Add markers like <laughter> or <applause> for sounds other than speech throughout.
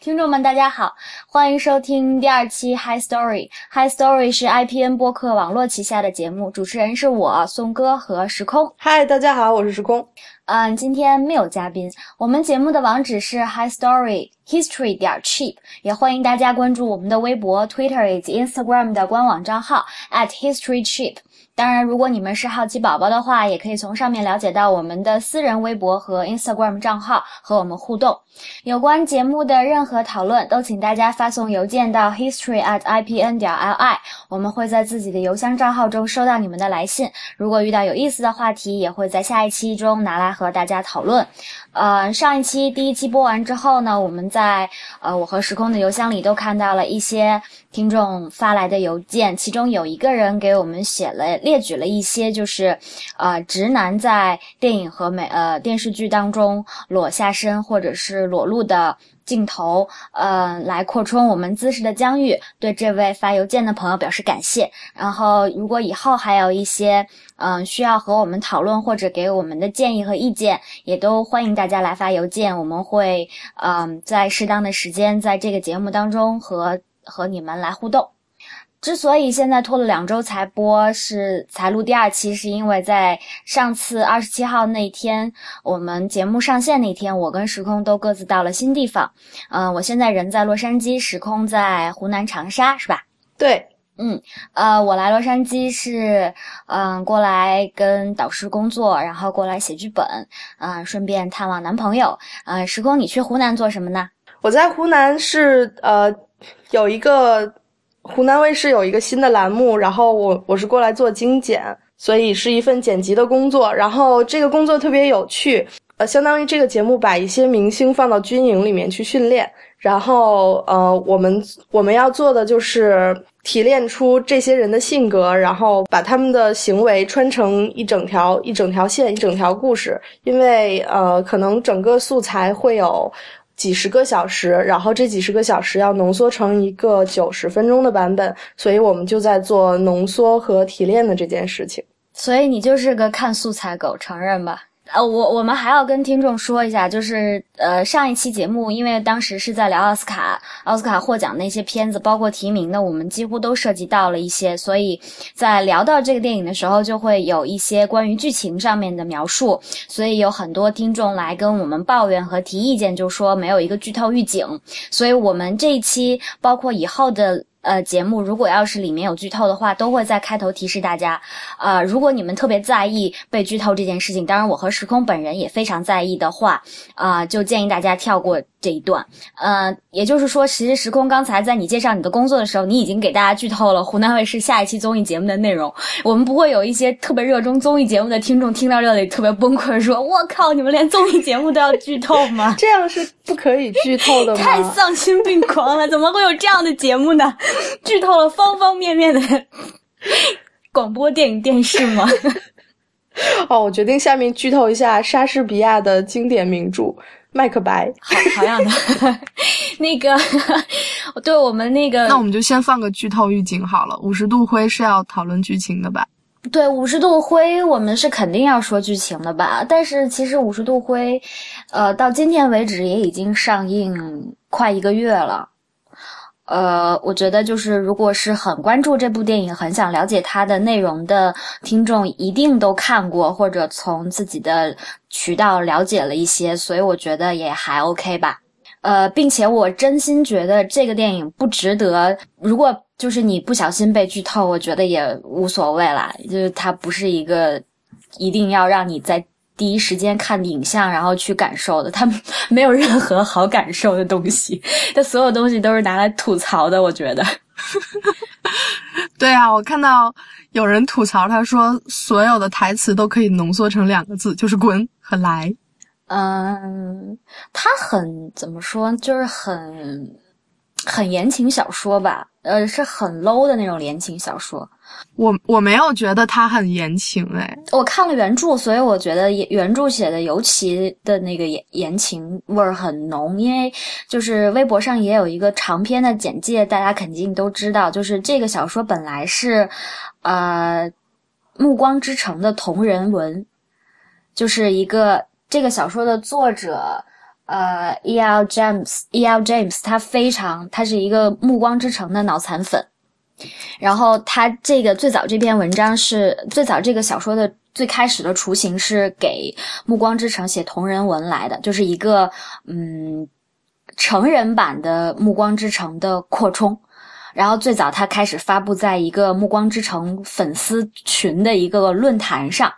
听众们，大家好，欢迎收听第二期 High Story。High Story 是 IPN 播客网络旗下的节目，主持人是我宋哥和时空。嗨，大家好，我是时空。嗯，今天没有嘉宾。我们节目的网址是 High Story History 点 cheap，也欢迎大家关注我们的微博、Twitter 以及 Instagram 的官网账号 at History Cheap。当然，如果你们是好奇宝宝的话，也可以从上面了解到我们的私人微博和 Instagram 账号，和我们互动。有关节目的任何讨论，都请大家发送邮件到 history at ipn 点 li，我们会在自己的邮箱账号中收到你们的来信。如果遇到有意思的话题，也会在下一期中拿来和大家讨论。呃，上一期第一期播完之后呢，我们在呃我和时空的邮箱里都看到了一些听众发来的邮件，其中有一个人给我们写了列举了一些，就是呃直男在电影和美呃电视剧当中裸下身或者是裸露的镜头，呃来扩充我们姿势的疆域。对这位发邮件的朋友表示感谢。然后如果以后还有一些嗯需要和我们讨论或者给我们的建议和意见，也都欢迎大家来发邮件，我们会嗯在适当的时间在这个节目当中和和你们来互动。之所以现在拖了两周才播，是才录第二期，是因为在上次二十七号那天，我们节目上线那天，我跟时空都各自到了新地方。嗯，我现在人在洛杉矶，时空在湖南长沙，是吧？对，嗯，呃，我来洛杉矶是，嗯，过来跟导师工作，然后过来写剧本，嗯，顺便探望男朋友。呃，时空，你去湖南做什么呢？我在湖南是呃有一个湖南卫视有一个新的栏目，然后我我是过来做精简，所以是一份剪辑的工作。然后这个工作特别有趣，呃，相当于这个节目把一些明星放到军营里面去训练，然后呃，我们我们要做的就是提炼出这些人的性格，然后把他们的行为穿成一整条一整条线一整条故事，因为呃，可能整个素材会有。几十个小时，然后这几十个小时要浓缩成一个九十分钟的版本，所以我们就在做浓缩和提炼的这件事情。所以你就是个看素材狗，承认吧？呃，我我们还要跟听众说一下，就是呃，上一期节目，因为当时是在聊奥斯卡，奥斯卡获奖那些片子，包括提名的，我们几乎都涉及到了一些，所以在聊到这个电影的时候，就会有一些关于剧情上面的描述，所以有很多听众来跟我们抱怨和提意见，就说没有一个剧透预警，所以我们这一期包括以后的。呃，节目如果要是里面有剧透的话，都会在开头提示大家。呃，如果你们特别在意被剧透这件事情，当然我和时空本人也非常在意的话，啊，就建议大家跳过这一段。呃，也就是说，其实时空刚才在你介绍你的工作的时候，你已经给大家剧透了湖南卫视下一期综艺节目的内容。我们不会有一些特别热衷综艺节目的听众听到这里特别崩溃，说：“我靠，你们连综艺节目都要剧透吗？<laughs> ”这样是不可以剧透的吗？<laughs> 太丧心病狂了！怎么会有这样的节目呢？剧透了方方面面的 <laughs> 广播电影电视吗？哦，我决定下面剧透一下莎士比亚的经典名著《麦克白》。好好样的，<laughs> 那个，<laughs> 对我们那个，那我们就先放个剧透预警好了。五十度灰是要讨论剧情的吧？对，五十度灰我们是肯定要说剧情的吧？但是其实五十度灰，呃，到今天为止也已经上映快一个月了。呃，我觉得就是如果是很关注这部电影、很想了解它的内容的听众，一定都看过或者从自己的渠道了解了一些，所以我觉得也还 OK 吧。呃，并且我真心觉得这个电影不值得。如果就是你不小心被剧透，我觉得也无所谓啦。就是它不是一个一定要让你在。第一时间看影像，然后去感受的，<laughs> 他没有任何好感受的东西，<laughs> 他所有东西都是拿来吐槽的。我觉得，<laughs> 对啊，我看到有人吐槽，他说所有的台词都可以浓缩成两个字，就是“滚”和“来”。嗯，他很怎么说，就是很很言情小说吧，呃，是很 low 的那种言情小说。我我没有觉得它很言情哎，我看了原著，所以我觉得原著写的尤其的那个言言情味儿很浓。因为就是微博上也有一个长篇的简介，大家肯定都知道，就是这个小说本来是，呃，《暮光之城》的同人文，就是一个这个小说的作者，呃，E.L. James，E.L. James，他非常，他是一个《暮光之城》的脑残粉。然后他这个最早这篇文章是最早这个小说的最开始的雏形是给《暮光之城》写同人文来的，就是一个嗯成人版的《暮光之城》的扩充。然后最早他开始发布在一个《暮光之城》粉丝群的一个论坛上。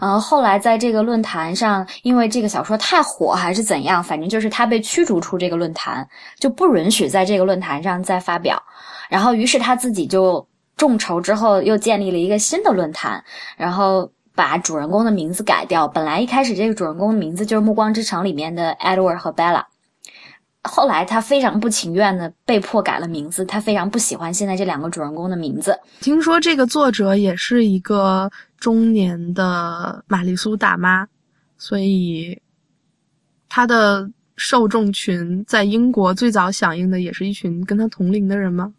嗯，后来在这个论坛上，因为这个小说太火还是怎样，反正就是他被驱逐出这个论坛，就不允许在这个论坛上再发表。然后，于是他自己就众筹之后，又建立了一个新的论坛，然后把主人公的名字改掉。本来一开始这个主人公的名字就是《暮光之城》里面的 Edward 和 Bella，后来他非常不情愿的被迫改了名字，他非常不喜欢现在这两个主人公的名字。听说这个作者也是一个。中年的玛丽苏大妈，所以他的受众群在英国最早响应的也是一群跟他同龄的人吗？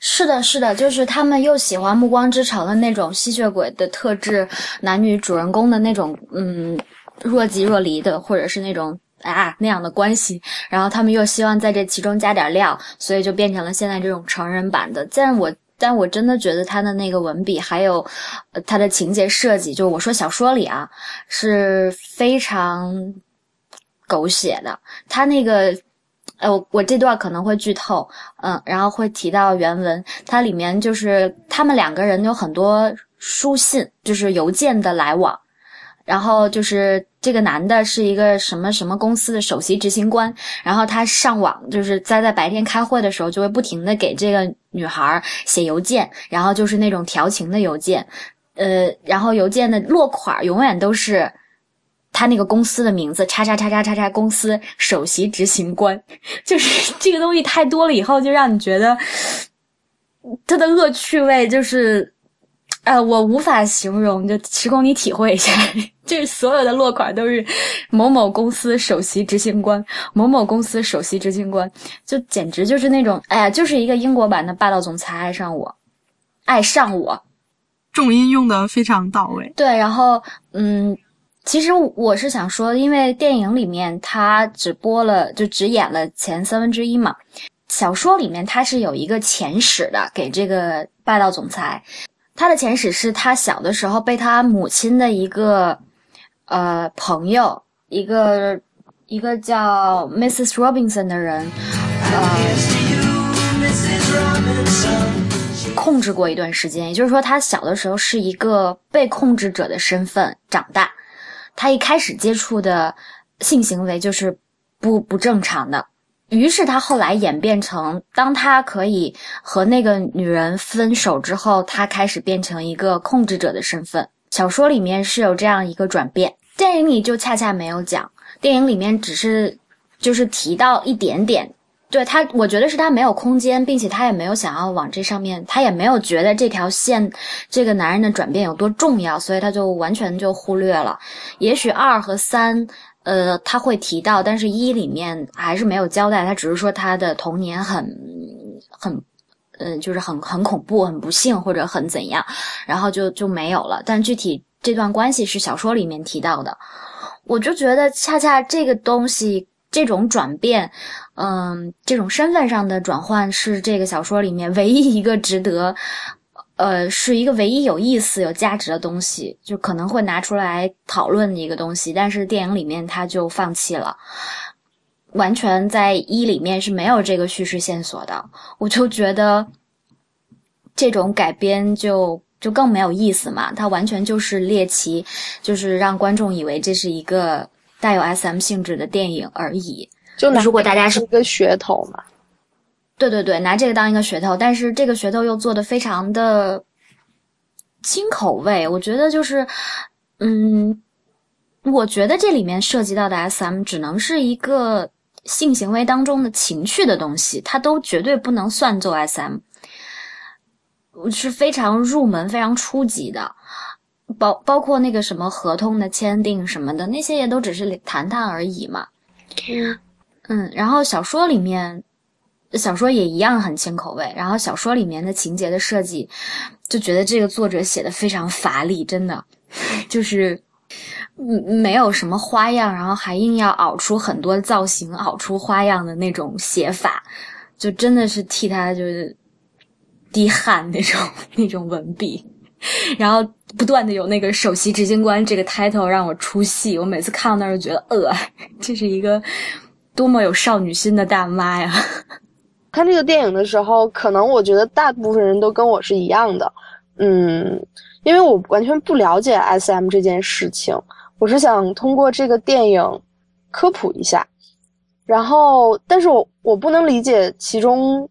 是的，是的，就是他们又喜欢《暮光之城》的那种吸血鬼的特质，男女主人公的那种嗯若即若离的，或者是那种啊那样的关系，然后他们又希望在这其中加点料，所以就变成了现在这种成人版的。但我。但我真的觉得他的那个文笔，还有他的情节设计，就我说小说里啊，是非常狗血的。他那个，呃，我这段可能会剧透，嗯，然后会提到原文，它里面就是他们两个人有很多书信，就是邮件的来往。然后就是这个男的是一个什么什么公司的首席执行官，然后他上网就是在在白天开会的时候就会不停的给这个女孩写邮件，然后就是那种调情的邮件，呃，然后邮件的落款永远都是他那个公司的名字，叉叉叉叉叉叉公司首席执行官，<laughs> 就是这个东西太多了以后就让你觉得他的恶趣味就是。呃，我无法形容，就提供你体会一下，这 <laughs> 所有的落款都是某某公司首席执行官，某某公司首席执行官，就简直就是那种，哎呀，就是一个英国版的霸道总裁爱上我，爱上我，重音用的非常到位。对，然后，嗯，其实我是想说，因为电影里面他只播了，就只演了前三分之一嘛，小说里面他是有一个前史的，给这个霸道总裁。他的前史是他小的时候被他母亲的一个呃朋友，一个一个叫 Mrs. Robinson 的人，呃，控制过一段时间。也就是说，他小的时候是一个被控制者的身份长大。他一开始接触的性行为就是不不正常的。于是他后来演变成，当他可以和那个女人分手之后，他开始变成一个控制者的身份。小说里面是有这样一个转变，电影里就恰恰没有讲。电影里面只是就是提到一点点，对他，我觉得是他没有空间，并且他也没有想要往这上面，他也没有觉得这条线这个男人的转变有多重要，所以他就完全就忽略了。也许二和三。呃，他会提到，但是一里面还是没有交代。他只是说他的童年很很，嗯，就是很很恐怖、很不幸或者很怎样，然后就就没有了。但具体这段关系是小说里面提到的，我就觉得恰恰这个东西这种转变，嗯，这种身份上的转换是这个小说里面唯一一个值得。呃，是一个唯一有意思、有价值的东西，就可能会拿出来讨论的一个东西。但是电影里面他就放弃了，完全在一里面是没有这个叙事线索的。我就觉得这种改编就就更没有意思嘛。它完全就是猎奇，就是让观众以为这是一个带有 SM 性质的电影而已。就如果大家是一个噱头嘛。对对对，拿这个当一个噱头，但是这个噱头又做的非常的轻口味。我觉得就是，嗯，我觉得这里面涉及到的 SM 只能是一个性行为当中的情趣的东西，它都绝对不能算作 SM，是非常入门、非常初级的，包包括那个什么合同的签订什么的，那些也都只是谈谈而已嘛。嗯嗯，然后小说里面。小说也一样很轻口味，然后小说里面的情节的设计，就觉得这个作者写的非常乏力，真的，<laughs> 就是，嗯，没有什么花样，然后还硬要熬出很多造型，熬出花样的那种写法，就真的是替他就是滴汗那种 <laughs> 那种文笔，然后不断的有那个首席执行官这个 title 让我出戏，我每次看到那儿就觉得呃，这是一个多么有少女心的大妈呀！看这个电影的时候，可能我觉得大部分人都跟我是一样的，嗯，因为我完全不了解 SM 这件事情。我是想通过这个电影科普一下，然后，但是我我不能理解其中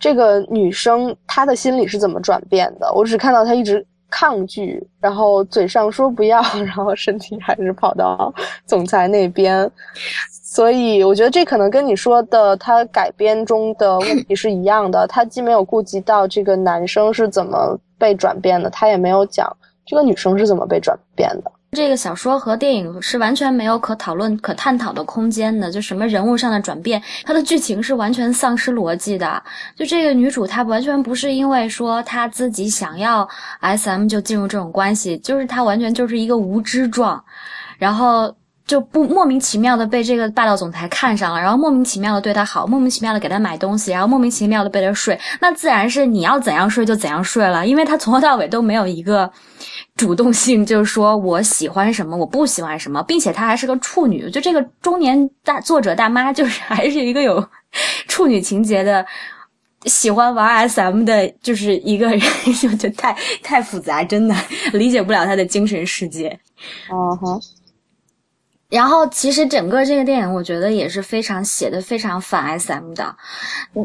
这个女生她的心理是怎么转变的。我只看到她一直抗拒，然后嘴上说不要，然后身体还是跑到总裁那边。所以我觉得这可能跟你说的他改编中的问题是一样的。他既没有顾及到这个男生是怎么被转变的，他也没有讲这个女生是怎么被转变的。这个小说和电影是完全没有可讨论、可探讨的空间的。就什么人物上的转变，它的剧情是完全丧失逻辑的。就这个女主，她完全不是因为说她自己想要 SM 就进入这种关系，就是她完全就是一个无知状，然后就不莫名其妙的被这个霸道总裁看上了，然后莫名其妙的对他好，莫名其妙的给他买东西，然后莫名其妙的被他睡。那自然是你要怎样睡就怎样睡了，因为他从头到尾都没有一个。主动性就是说我喜欢什么，我不喜欢什么，并且她还是个处女，就这个中年大作者大妈，就是还是一个有处女情节的，喜欢玩 SM 的，就是一个人，就太太复杂，真的理解不了她的精神世界。嗯哼。然后其实整个这个电影，我觉得也是非常写的非常反 SM 的，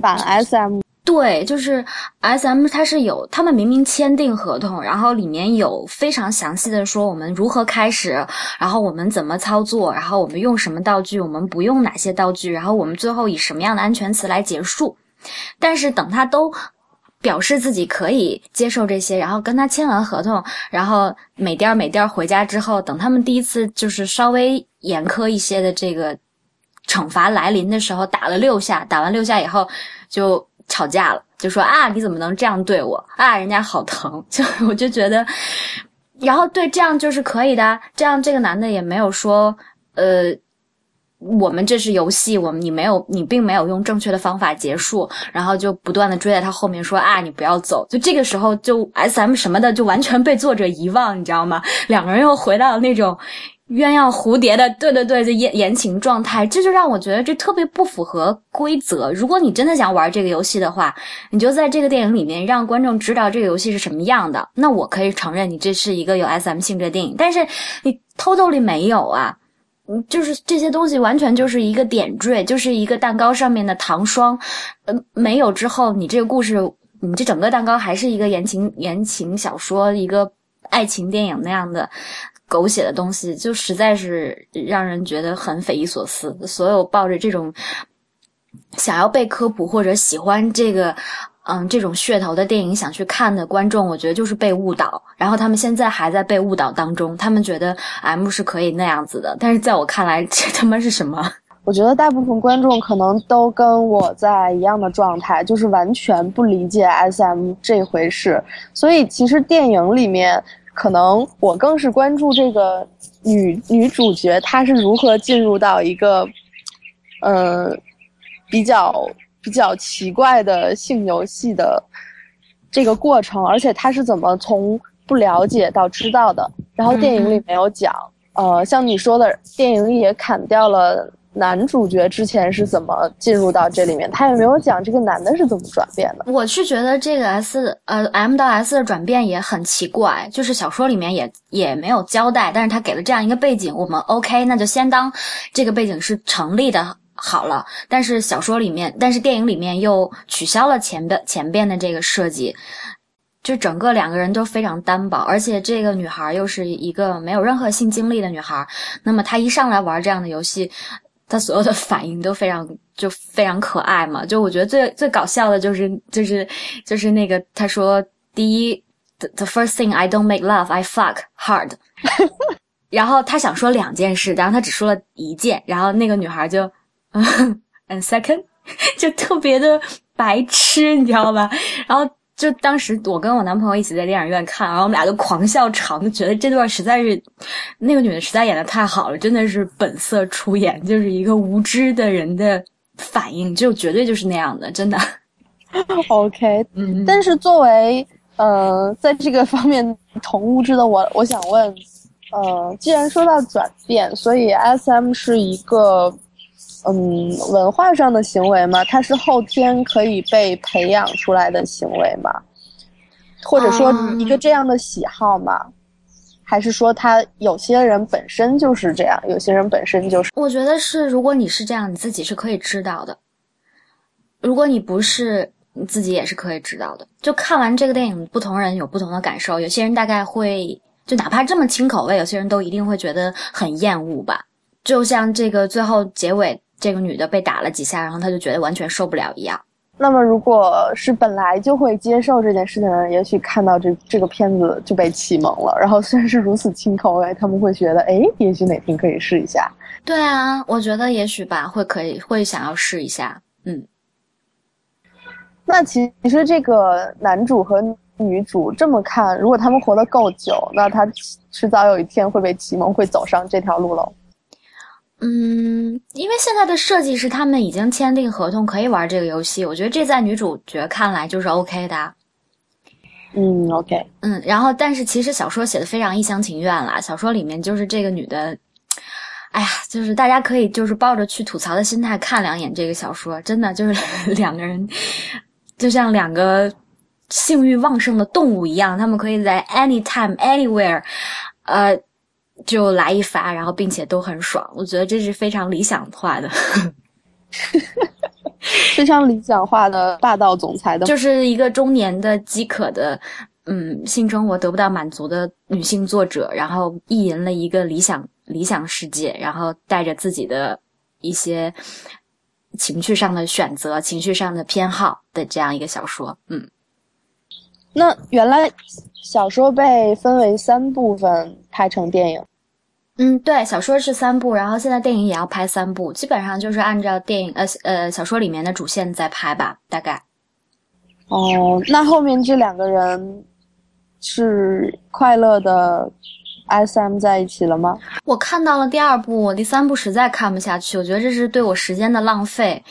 反 SM。对，就是 S M，它是有他们明明签订合同，然后里面有非常详细的说我们如何开始，然后我们怎么操作，然后我们用什么道具，我们不用哪些道具，然后我们最后以什么样的安全词来结束。但是等他都表示自己可以接受这些，然后跟他签完合同，然后美颠儿美颠儿回家之后，等他们第一次就是稍微严苛一些的这个惩罚来临的时候，打了六下，打完六下以后就。吵架了，就说啊，你怎么能这样对我啊？人家好疼，就我就觉得，然后对这样就是可以的，这样这个男的也没有说，呃，我们这是游戏，我们你没有，你并没有用正确的方法结束，然后就不断的追在他后面说啊，你不要走，就这个时候就 S M 什么的就完全被作者遗忘，你知道吗？两个人又回到了那种。鸳鸯蝴蝶的，对对对，这言言情状态，这就让我觉得这特别不符合规则。如果你真的想玩这个游戏的话，你就在这个电影里面让观众知道这个游戏是什么样的。那我可以承认你这是一个有 S M 性质的电影，但是你偷偷里没有啊，嗯，就是这些东西完全就是一个点缀，就是一个蛋糕上面的糖霜，呃，没有之后，你这个故事，你这整个蛋糕还是一个言情言情小说，一个爱情电影那样的。狗血的东西就实在是让人觉得很匪夷所思。所有抱着这种想要被科普或者喜欢这个嗯这种噱头的电影想去看的观众，我觉得就是被误导。然后他们现在还在被误导当中，他们觉得 M 是可以那样子的，但是在我看来，这他妈是什么？我觉得大部分观众可能都跟我在一样的状态，就是完全不理解 SM 这回事。所以其实电影里面。可能我更是关注这个女女主角，她是如何进入到一个，呃，比较比较奇怪的性游戏的这个过程，而且他是怎么从不了解到知道的。然后电影里没有讲，呃，像你说的，电影里也砍掉了。男主角之前是怎么进入到这里面？他也没有讲这个男的是怎么转变的。我是觉得这个 S 呃 M 到 S 的转变也很奇怪，就是小说里面也也没有交代，但是他给了这样一个背景，我们 OK，那就先当这个背景是成立的好了。但是小说里面，但是电影里面又取消了前边前边的这个设计，就整个两个人都非常单薄，而且这个女孩又是一个没有任何性经历的女孩，那么她一上来玩这样的游戏。她所有的反应都非常就非常可爱嘛，就我觉得最最搞笑的就是就是就是那个他说第一，the the first thing I don't make love I fuck hard，<laughs> 然后他想说两件事，然后他只说了一件，然后那个女孩就 <laughs> and second，<laughs> 就特别的白痴，你知道吧？然后就当时我跟我男朋友一起在电影院看，然后我们俩就狂笑场，就觉得这段实在是那个女的实在演的太好了，真的是本色出演，就是一个无知的人的反应，就绝对就是那样的，真的。<laughs> OK，嗯，但是作为呃，在这个方面同物质的我，我想问，呃，既然说到转变，所以 SM 是一个。嗯，文化上的行为吗？它是后天可以被培养出来的行为吗？或者说一个这样的喜好吗？还是说他有些人本身就是这样，有些人本身就是？我觉得是，如果你是这样，你自己是可以知道的；如果你不是，你自己也是可以知道的。就看完这个电影，不同人有不同的感受。有些人大概会，就哪怕这么轻口味，有些人都一定会觉得很厌恶吧。就像这个最后结尾。这个女的被打了几下，然后她就觉得完全受不了一样。那么，如果是本来就会接受这件事情的人，也许看到这这个片子就被启蒙了。然后虽然是如此轻口味，他们会觉得，哎，也许哪天可以试一下。对啊，我觉得也许吧，会可以会想要试一下。嗯。那其实这个男主和女主这么看，如果他们活得够久，那他迟早有一天会被启蒙，会走上这条路喽。嗯，因为现在的设计是他们已经签订合同可以玩这个游戏，我觉得这在女主角看来就是 OK 的。嗯，OK，嗯，然后但是其实小说写的非常一厢情愿啦，小说里面就是这个女的，哎呀，就是大家可以就是抱着去吐槽的心态看两眼这个小说，真的就是 <laughs> 两个人就像两个性欲旺盛的动物一样，他们可以在 anytime anywhere，呃。就来一发，然后并且都很爽，我觉得这是非常理想化的，<laughs> 非常理想化的霸道总裁的，就是一个中年的饥渴的，嗯，性生活得不到满足的女性作者，然后意淫了一个理想理想世界，然后带着自己的一些情绪上的选择、情绪上的偏好的这样一个小说，嗯。那原来小说被分为三部分拍成电影，嗯，对，小说是三部，然后现在电影也要拍三部，基本上就是按照电影呃呃小说里面的主线在拍吧，大概。哦，那后面这两个人是快乐的 S M 在一起了吗？我看到了第二部，我第三部实在看不下去，我觉得这是对我时间的浪费。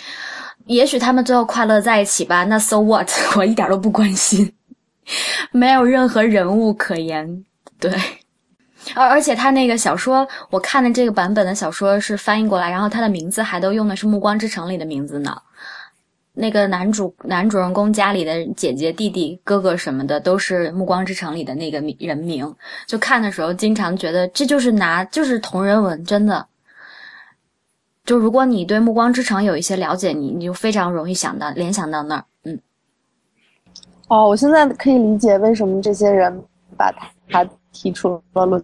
也许他们最后快乐在一起吧，那 So what？<laughs> 我一点都不关心。<laughs> 没有任何人物可言，对，而而且他那个小说，我看的这个版本的小说是翻译过来，然后他的名字还都用的是《暮光之城》里的名字呢。那个男主男主人公家里的姐姐、弟弟、哥哥什么的，都是《暮光之城》里的那个人名。就看的时候，经常觉得这就是拿就是同人文，真的。就如果你对《暮光之城》有一些了解，你你就非常容易想到联想到那儿，嗯。哦，我现在可以理解为什么这些人把他他提出了论，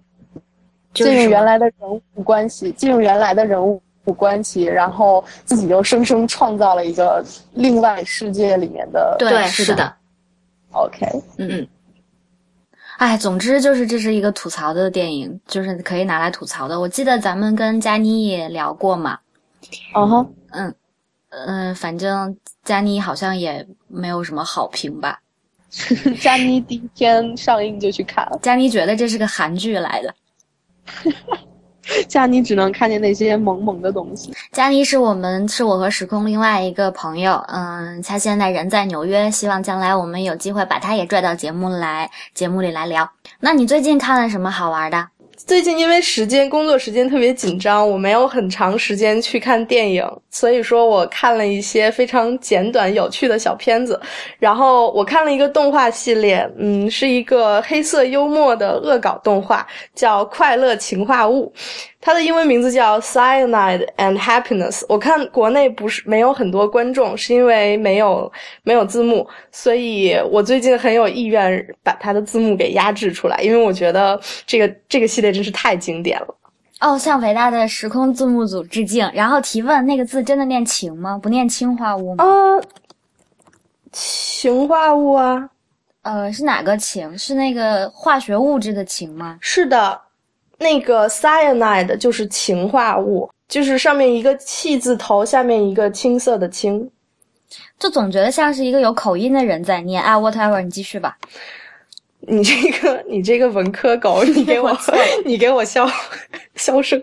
借用原来的人物关系，借用原来的人物关系，然后自己又生生创造了一个另外世界里面的。对，是的。OK，嗯嗯。哎，总之就是这是一个吐槽的电影，就是可以拿来吐槽的。我记得咱们跟佳妮也聊过嘛。嗯哼，嗯嗯，反正佳妮好像也没有什么好评吧。<laughs> 佳妮第一天上映就去看了。佳妮觉得这是个韩剧来的。<laughs> 佳妮只能看见那些萌萌的东西。佳妮是我们是我和时空另外一个朋友，嗯，他现在人在纽约，希望将来我们有机会把他也拽到节目来节目里来聊。那你最近看了什么好玩的？最近因为时间工作时间特别紧张，我没有很长时间去看电影，所以说我看了一些非常简短有趣的小片子。然后我看了一个动画系列，嗯，是一个黑色幽默的恶搞动画，叫《快乐情话物》。它的英文名字叫 Cyanide and Happiness。我看国内不是没有很多观众，是因为没有没有字幕，所以我最近很有意愿把它的字幕给压制出来，因为我觉得这个这个系列真是太经典了。哦，向伟大的时空字幕组致敬。然后提问：那个字真的念情吗？不念氰化物吗？啊，氰化物啊。呃，是哪个氰？是那个化学物质的氰吗？是的。那个 cyanide 就是氰化物，就是上面一个气字头，下面一个青色的青。就总觉得像是一个有口音的人在念。啊，whatever，你继续吧。你这个你这个文科狗，你给我 <laughs> <laughs> 你给我消消声。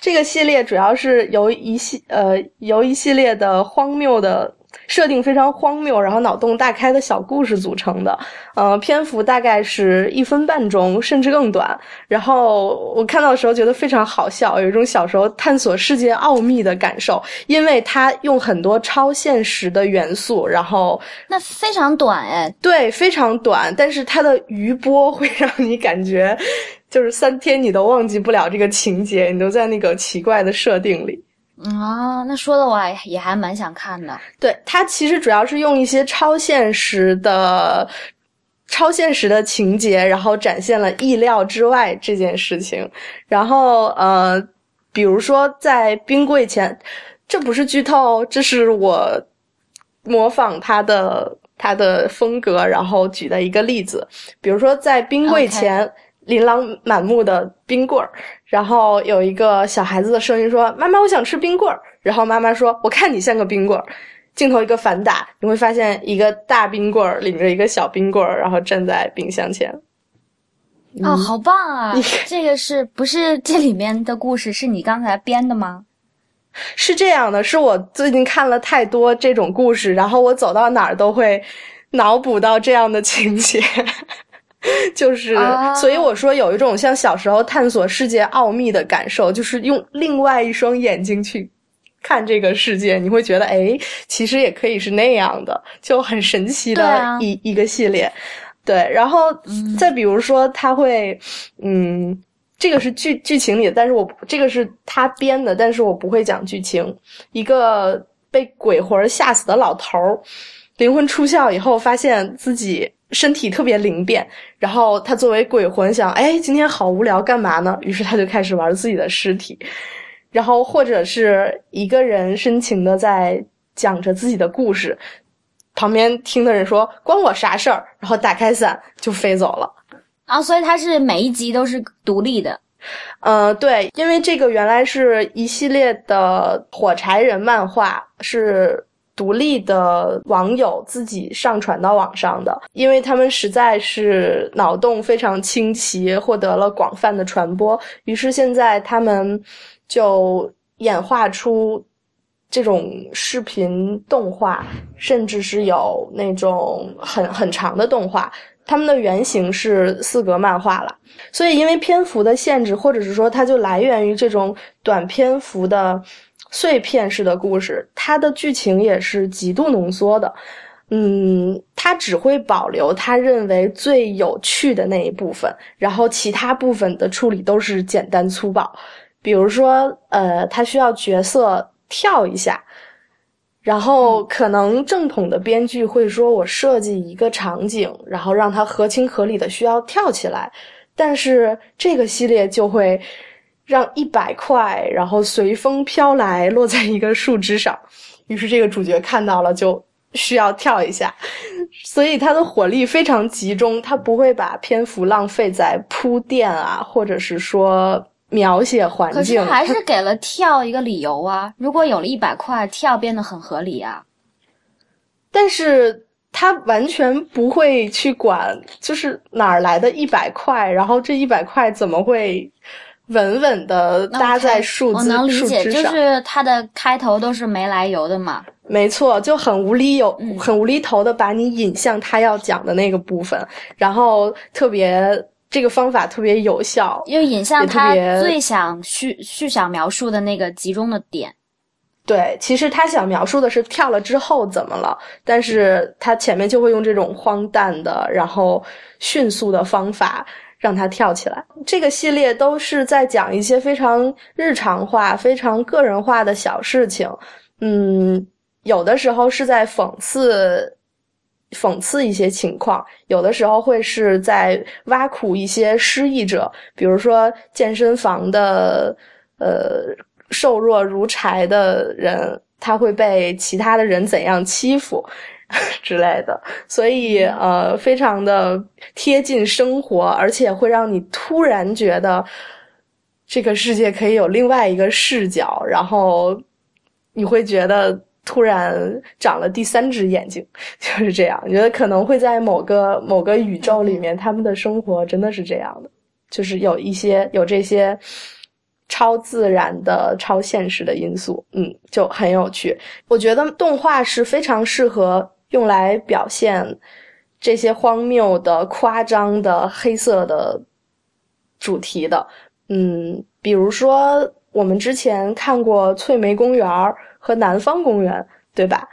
这个系列主要是由一系呃由一系列的荒谬的。设定非常荒谬，然后脑洞大开的小故事组成的，呃，篇幅大概是一分半钟，甚至更短。然后我看到的时候觉得非常好笑，有一种小时候探索世界奥秘的感受，因为它用很多超现实的元素。然后那非常短哎，对，非常短，但是它的余波会 <laughs> 让你感觉，就是三天你都忘记不了这个情节，你都在那个奇怪的设定里。啊，那说的我还也还蛮想看的。对，它其实主要是用一些超现实的、超现实的情节，然后展现了意料之外这件事情。然后呃，比如说在冰柜前，这不是剧透，这是我模仿他的他的风格，然后举的一个例子。比如说在冰柜前。琳琅满目的冰棍儿，然后有一个小孩子的声音说：“妈妈，我想吃冰棍儿。”然后妈妈说：“我看你像个冰棍儿。”镜头一个反打，你会发现一个大冰棍儿领着一个小冰棍儿，然后站在冰箱前。哦，好棒啊！这个是不是这里面的故事是你刚才编的吗？是这样的，是我最近看了太多这种故事，然后我走到哪儿都会脑补到这样的情节。<laughs> 就是，所以我说有一种像小时候探索世界奥秘的感受，就是用另外一双眼睛去看这个世界，你会觉得，哎，其实也可以是那样的，就很神奇的一一个系列。对，然后再比如说，他会，嗯，这个是剧剧情里的，但是我这个是他编的，但是我不会讲剧情。一个被鬼魂吓死的老头儿，灵魂出窍以后，发现自己。身体特别灵便，然后他作为鬼魂想，哎，今天好无聊，干嘛呢？于是他就开始玩自己的尸体，然后或者是一个人深情的在讲着自己的故事，旁边听的人说关我啥事儿？然后打开伞就飞走了。啊，所以它是每一集都是独立的。呃，对，因为这个原来是一系列的火柴人漫画是。独立的网友自己上传到网上的，因为他们实在是脑洞非常清奇，获得了广泛的传播。于是现在他们就演化出这种视频动画，甚至是有那种很很长的动画。他们的原型是四格漫画了，所以因为篇幅的限制，或者是说它就来源于这种短篇幅的。碎片式的故事，它的剧情也是极度浓缩的。嗯，他只会保留他认为最有趣的那一部分，然后其他部分的处理都是简单粗暴。比如说，呃，他需要角色跳一下，然后可能正统的编剧会说：“我设计一个场景，然后让它合情合理的需要跳起来。”但是这个系列就会。让一百块，然后随风飘来，落在一个树枝上。于是这个主角看到了，就需要跳一下。所以他的火力非常集中，他不会把篇幅浪费在铺垫啊，或者是说描写环境。可是还是给了跳一个理由啊！如果有了一百块，跳变得很合理啊。但是他完全不会去管，就是哪儿来的一百块，然后这一百块怎么会？稳稳的搭在树枝树枝上，就是它的开头都是没来由的嘛。没错，就很无厘有，很无厘头的把你引向他要讲的那个部分，然后特别这个方法特别有效，因为引向他最想叙叙想描述的那个集中的点。对，其实他想描述的是跳了之后怎么了，但是他前面就会用这种荒诞的，然后迅速的方法。让他跳起来。这个系列都是在讲一些非常日常化、非常个人化的小事情。嗯，有的时候是在讽刺讽刺一些情况，有的时候会是在挖苦一些失意者，比如说健身房的呃瘦弱如柴的人，他会被其他的人怎样欺负。<laughs> 之类的，所以呃，非常的贴近生活，而且会让你突然觉得这个世界可以有另外一个视角，然后你会觉得突然长了第三只眼睛，<laughs> 就是这样。你觉得可能会在某个某个宇宙里面，他们的生活真的是这样的，就是有一些有这些超自然的、超现实的因素，嗯，就很有趣。我觉得动画是非常适合用来表现这些荒谬的、夸张的、黑色的主题的，嗯，比如说我们之前看过《翠梅公园》。和南方公园，对吧？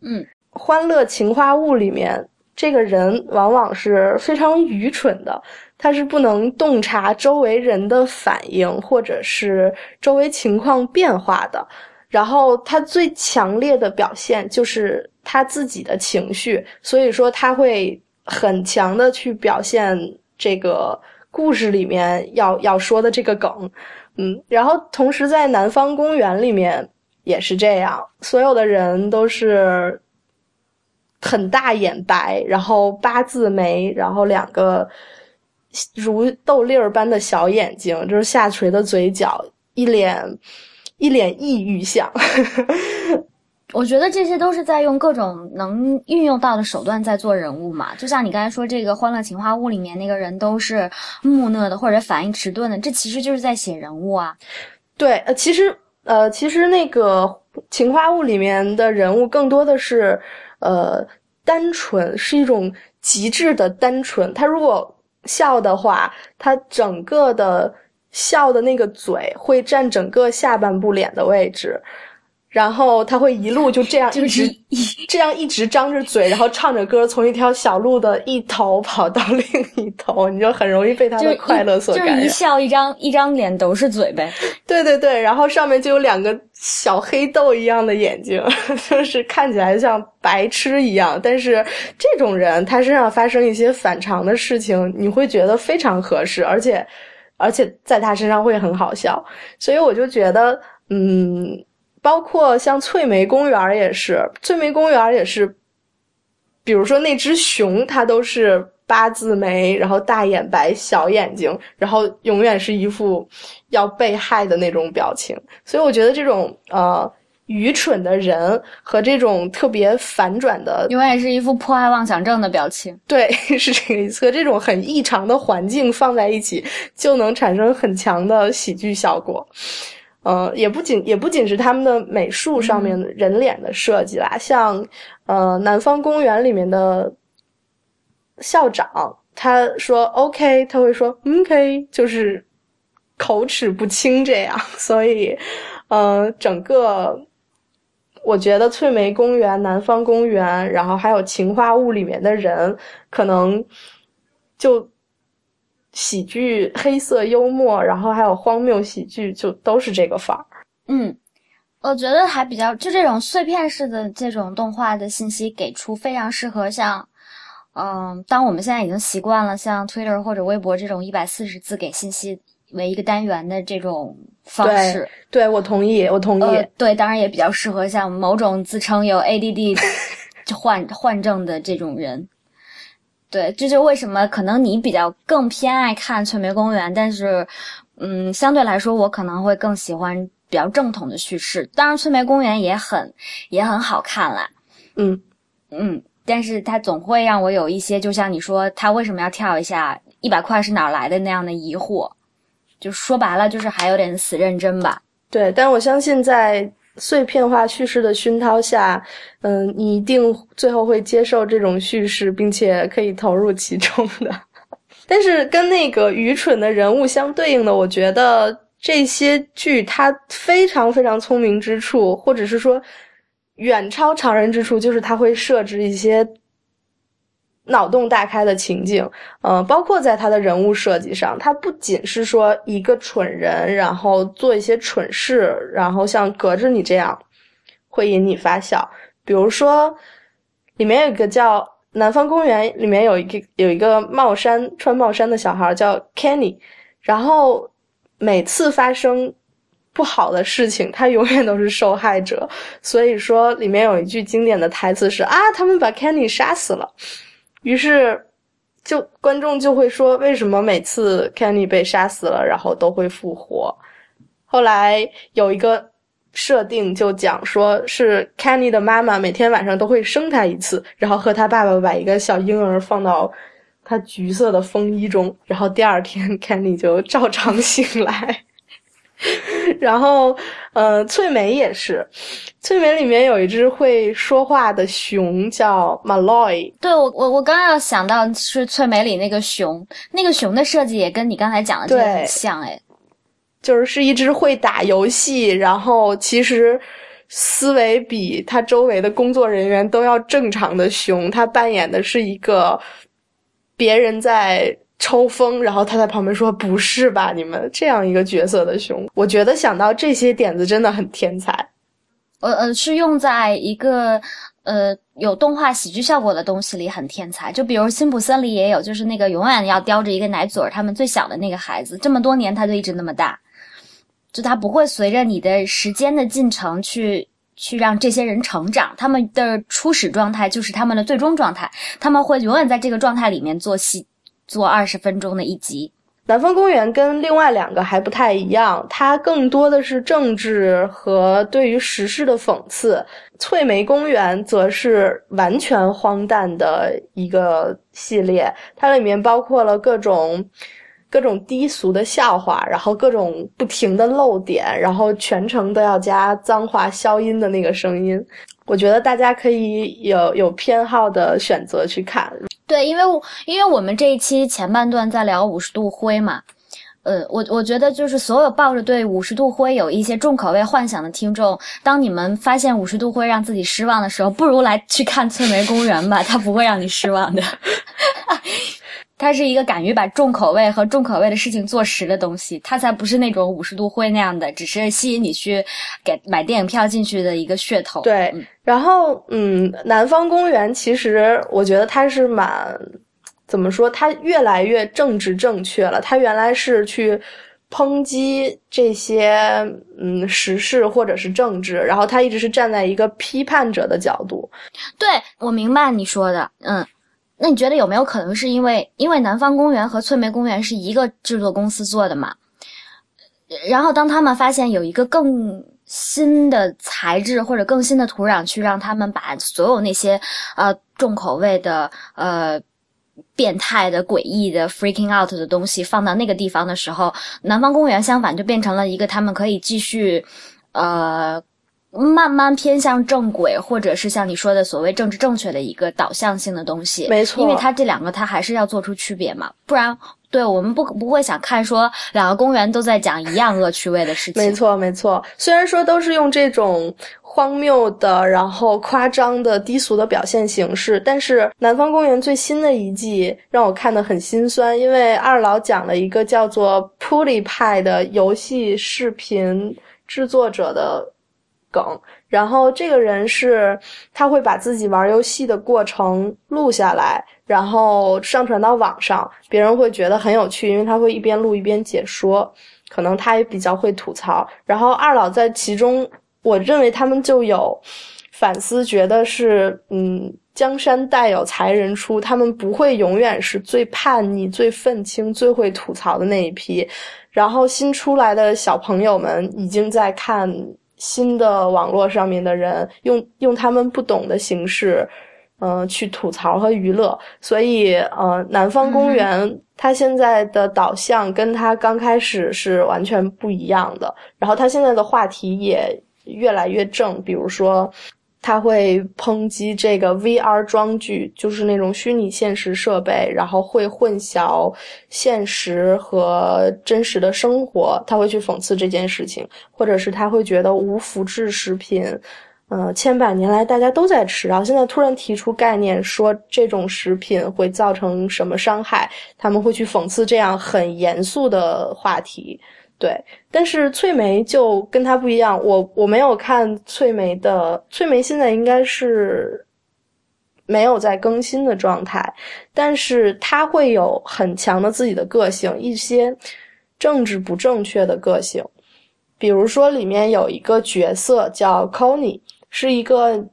嗯，欢乐情话物里面，这个人往往是非常愚蠢的，他是不能洞察周围人的反应，或者是周围情况变化的。然后他最强烈的表现就是他自己的情绪，所以说他会很强的去表现这个故事里面要要说的这个梗。嗯，然后同时在南方公园里面。也是这样，所有的人都是很大眼白，然后八字眉，然后两个如豆粒儿般的小眼睛，就是下垂的嘴角，一脸一脸抑郁相。<laughs> 我觉得这些都是在用各种能运用到的手段在做人物嘛。就像你刚才说这个《欢乐情话物》里面那个人都是木讷的或者反应迟钝的，这其实就是在写人物啊。对，呃，其实。呃，其实那个《情话物》里面的人物更多的是，呃，单纯，是一种极致的单纯。他如果笑的话，他整个的笑的那个嘴会占整个下半部脸的位置。然后他会一路就这样 <laughs> 一直这样一直张着嘴，然后唱着歌，从一条小路的一头跑到另一头，你就很容易被他的快乐所感染。就是一笑，一张一张脸都是嘴呗。<laughs> 对对对，然后上面就有两个小黑豆一样的眼睛，<laughs> 就是看起来像白痴一样。但是这种人，他身上发生一些反常的事情，你会觉得非常合适，而且而且在他身上会很好笑。所以我就觉得，嗯。包括像翠梅公园也是，翠梅公园也是，比如说那只熊，它都是八字眉，然后大眼白、小眼睛，然后永远是一副要被害的那种表情。所以我觉得这种呃愚蠢的人和这种特别反转的，永远是一副迫害妄想症的表情。对，<laughs> 是这个意思。和这种很异常的环境放在一起，就能产生很强的喜剧效果。呃，也不仅也不仅是他们的美术上面人脸的设计啦，像呃南方公园里面的校长，他说 OK，他会说 OK，就是口齿不清这样，<laughs> 所以呃整个我觉得翠梅公园、南方公园，然后还有情话物里面的人，可能就。喜剧、黑色幽默，然后还有荒谬喜剧，就都是这个范儿。嗯，我觉得还比较，就这种碎片式的这种动画的信息给出，非常适合像，嗯，当我们现在已经习惯了像 Twitter 或者微博这种一百四十字给信息为一个单元的这种方式。对，我同意，我同意。对，当然也比较适合像某种自称有 ADD 患患症的这种人。对，这就为什么可能你比较更偏爱看《翠梅公园》，但是，嗯，相对来说，我可能会更喜欢比较正统的叙事。当然，《翠梅公园》也很也很好看啦，嗯嗯，但是它总会让我有一些，就像你说，他为什么要跳一下一百块是哪来的那样的疑惑，就说白了，就是还有点死认真吧。对，但我相信在。碎片化叙事的熏陶下，嗯，你一定最后会接受这种叙事，并且可以投入其中的。<laughs> 但是跟那个愚蠢的人物相对应的，我觉得这些剧它非常非常聪明之处，或者是说远超常人之处，就是它会设置一些。脑洞大开的情景，嗯，包括在他的人物设计上，他不仅是说一个蠢人，然后做一些蠢事，然后像隔着你这样会引你发笑。比如说，里面有一个叫《南方公园》，里面有一个有一个帽衫穿帽衫的小孩叫 Kenny，然后每次发生不好的事情，他永远都是受害者。所以说，里面有一句经典的台词是：“啊，他们把 Kenny 杀死了。”于是，就观众就会说：“为什么每次 Kenny 被杀死了，然后都会复活？”后来有一个设定就讲说是 Kenny 的妈妈每天晚上都会生他一次，然后和他爸爸把一个小婴儿放到他橘色的风衣中，然后第二天 <laughs> Kenny 就照常醒来。<laughs> 然后，呃，翠梅也是，翠梅里面有一只会说话的熊叫 Malloy。对我，我我刚刚要想到是翠梅里那个熊，那个熊的设计也跟你刚才讲的这个很像，哎，就是是一只会打游戏，然后其实思维比他周围的工作人员都要正常的熊。他扮演的是一个别人在。抽风，然后他在旁边说：“不是吧，你们这样一个角色的熊，我觉得想到这些点子真的很天才。”呃呃，是用在一个呃有动画喜剧效果的东西里很天才。就比如《辛普森》里也有，就是那个永远要叼着一个奶嘴儿，他们最小的那个孩子，这么多年他就一直那么大，就他不会随着你的时间的进程去去让这些人成长，他们的初始状态就是他们的最终状态，他们会永远在这个状态里面做戏。做二十分钟的一集，《南方公园》跟另外两个还不太一样，它更多的是政治和对于时事的讽刺。《翠梅公园》则是完全荒诞的一个系列，它里面包括了各种各种低俗的笑话，然后各种不停的漏点，然后全程都要加脏话消音的那个声音。我觉得大家可以有有偏好的选择去看。对，因为因为我们这一期前半段在聊五十度灰嘛，呃，我我觉得就是所有抱着对五十度灰有一些重口味幻想的听众，当你们发现五十度灰让自己失望的时候，不如来去看翠梅公园吧，它不会让你失望的。它是一个敢于把重口味和重口味的事情做实的东西，它才不是那种五十度灰那样的，只是吸引你去给买电影票进去的一个噱头。对，然后嗯，南方公园其实我觉得它是蛮怎么说，它越来越政治正确了。它原来是去抨击这些嗯时事或者是政治，然后它一直是站在一个批判者的角度。对，我明白你说的，嗯。那你觉得有没有可能是因为因为南方公园和翠梅公园是一个制作公司做的嘛？然后当他们发现有一个更新的材质或者更新的土壤，去让他们把所有那些呃重口味的、呃变态的、诡异的、freaking out 的东西放到那个地方的时候，南方公园相反就变成了一个他们可以继续呃。慢慢偏向正轨，或者是像你说的所谓政治正确的一个导向性的东西，没错。因为它这两个它还是要做出区别嘛，不然，对我们不不会想看说两个公园都在讲一样恶趣味的事情。没错，没错。虽然说都是用这种荒谬的、然后夸张的、低俗的表现形式，但是南方公园最新的一季让我看得很心酸，因为二老讲了一个叫做 Puli 派的游戏视频制作者的。梗，然后这个人是他会把自己玩游戏的过程录下来，然后上传到网上，别人会觉得很有趣，因为他会一边录一边解说，可能他也比较会吐槽。然后二老在其中，我认为他们就有反思，觉得是嗯，江山代有才人出，他们不会永远是最叛逆、最愤青、最会吐槽的那一批。然后新出来的小朋友们已经在看。新的网络上面的人用用他们不懂的形式，嗯，去吐槽和娱乐，所以呃，南方公园它现在的导向跟它刚开始是完全不一样的，然后它现在的话题也越来越正，比如说。他会抨击这个 VR 装具，就是那种虚拟现实设备，然后会混淆现实和真实的生活。他会去讽刺这件事情，或者是他会觉得无麸质食品，呃，千百年来大家都在吃，然后现在突然提出概念说这种食品会造成什么伤害，他们会去讽刺这样很严肃的话题。对，但是翠梅就跟他不一样，我我没有看翠梅的，翠梅现在应该是没有在更新的状态，但是她会有很强的自己的个性，一些政治不正确的个性，比如说里面有一个角色叫 Connie，是一个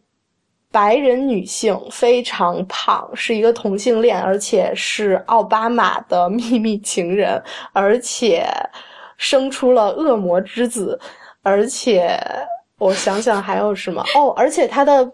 白人女性，非常胖，是一个同性恋，而且是奥巴马的 <laughs> 秘密情人，而且。生出了恶魔之子，而且我想想还有什么哦，而且他的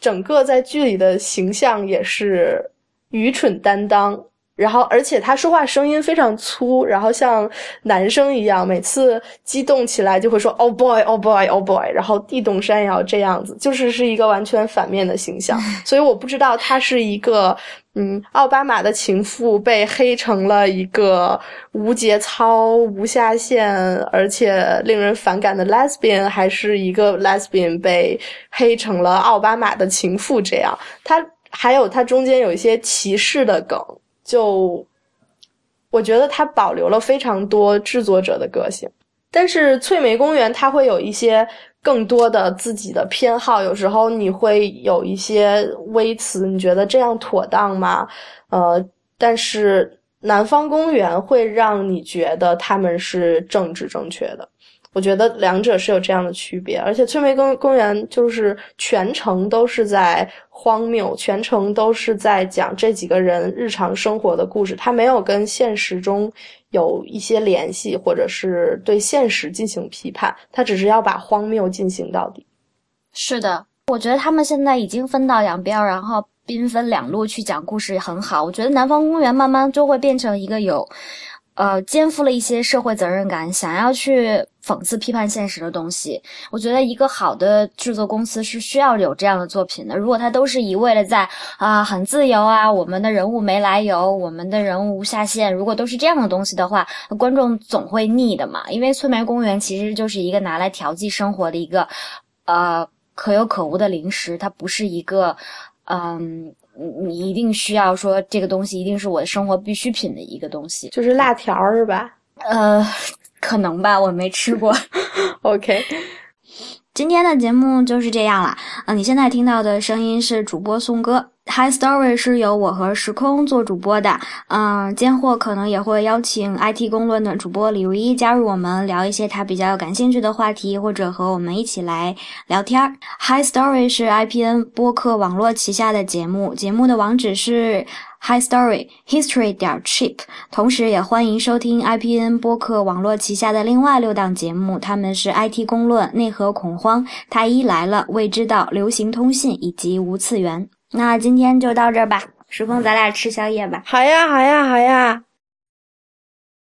整个在剧里的形象也是愚蠢担当。然后，而且他说话声音非常粗，然后像男生一样，每次激动起来就会说 “oh boy, oh boy, oh boy”，然后地动山摇这样子，就是是一个完全反面的形象。<laughs> 所以我不知道他是一个，嗯，奥巴马的情妇被黑成了一个无节操、无下限，而且令人反感的 lesbian，还是一个 lesbian 被黑成了奥巴马的情妇这样。他还有他中间有一些歧视的梗。就我觉得它保留了非常多制作者的个性，但是翠梅公园它会有一些更多的自己的偏好，有时候你会有一些微词，你觉得这样妥当吗？呃，但是南方公园会让你觉得他们是政治正确的。我觉得两者是有这样的区别，而且翠梅公公园就是全程都是在荒谬，全程都是在讲这几个人日常生活的故事，它没有跟现实中有一些联系，或者是对现实进行批判，它只是要把荒谬进行到底。是的，我觉得他们现在已经分道扬镳，然后兵分两路去讲故事很好。我觉得南方公园慢慢就会变成一个有。呃，肩负了一些社会责任感，想要去讽刺、批判现实的东西。我觉得一个好的制作公司是需要有这样的作品的。如果他都是一味的在啊很自由啊，我们的人物没来由，我们的人物无下限，如果都是这样的东西的话，观众总会腻的嘛。因为村梅公园其实就是一个拿来调剂生活的一个呃可有可无的零食，它不是一个嗯。你你一定需要说这个东西一定是我的生活必需品的一个东西，就是辣条是吧？呃，可能吧，我没吃过。<laughs> OK，今天的节目就是这样了。啊，你现在听到的声音是主播宋哥。High Story 是由我和时空做主播的，嗯，间或可能也会邀请 IT 公论的主播李如一加入我们，聊一些他比较感兴趣的话题，或者和我们一起来聊天儿。Hi Story 是 IPN 播客网络旗下的节目，节目的网址是 Hi Story History 点 Cheap，同时也欢迎收听 IPN 播客网络旗下的另外六档节目，他们是 IT 公论、内核恐慌、太医来了、未知道、流行通信以及无次元。那今天就到这儿吧，时空，咱俩吃宵夜吧。好呀，好呀，好呀。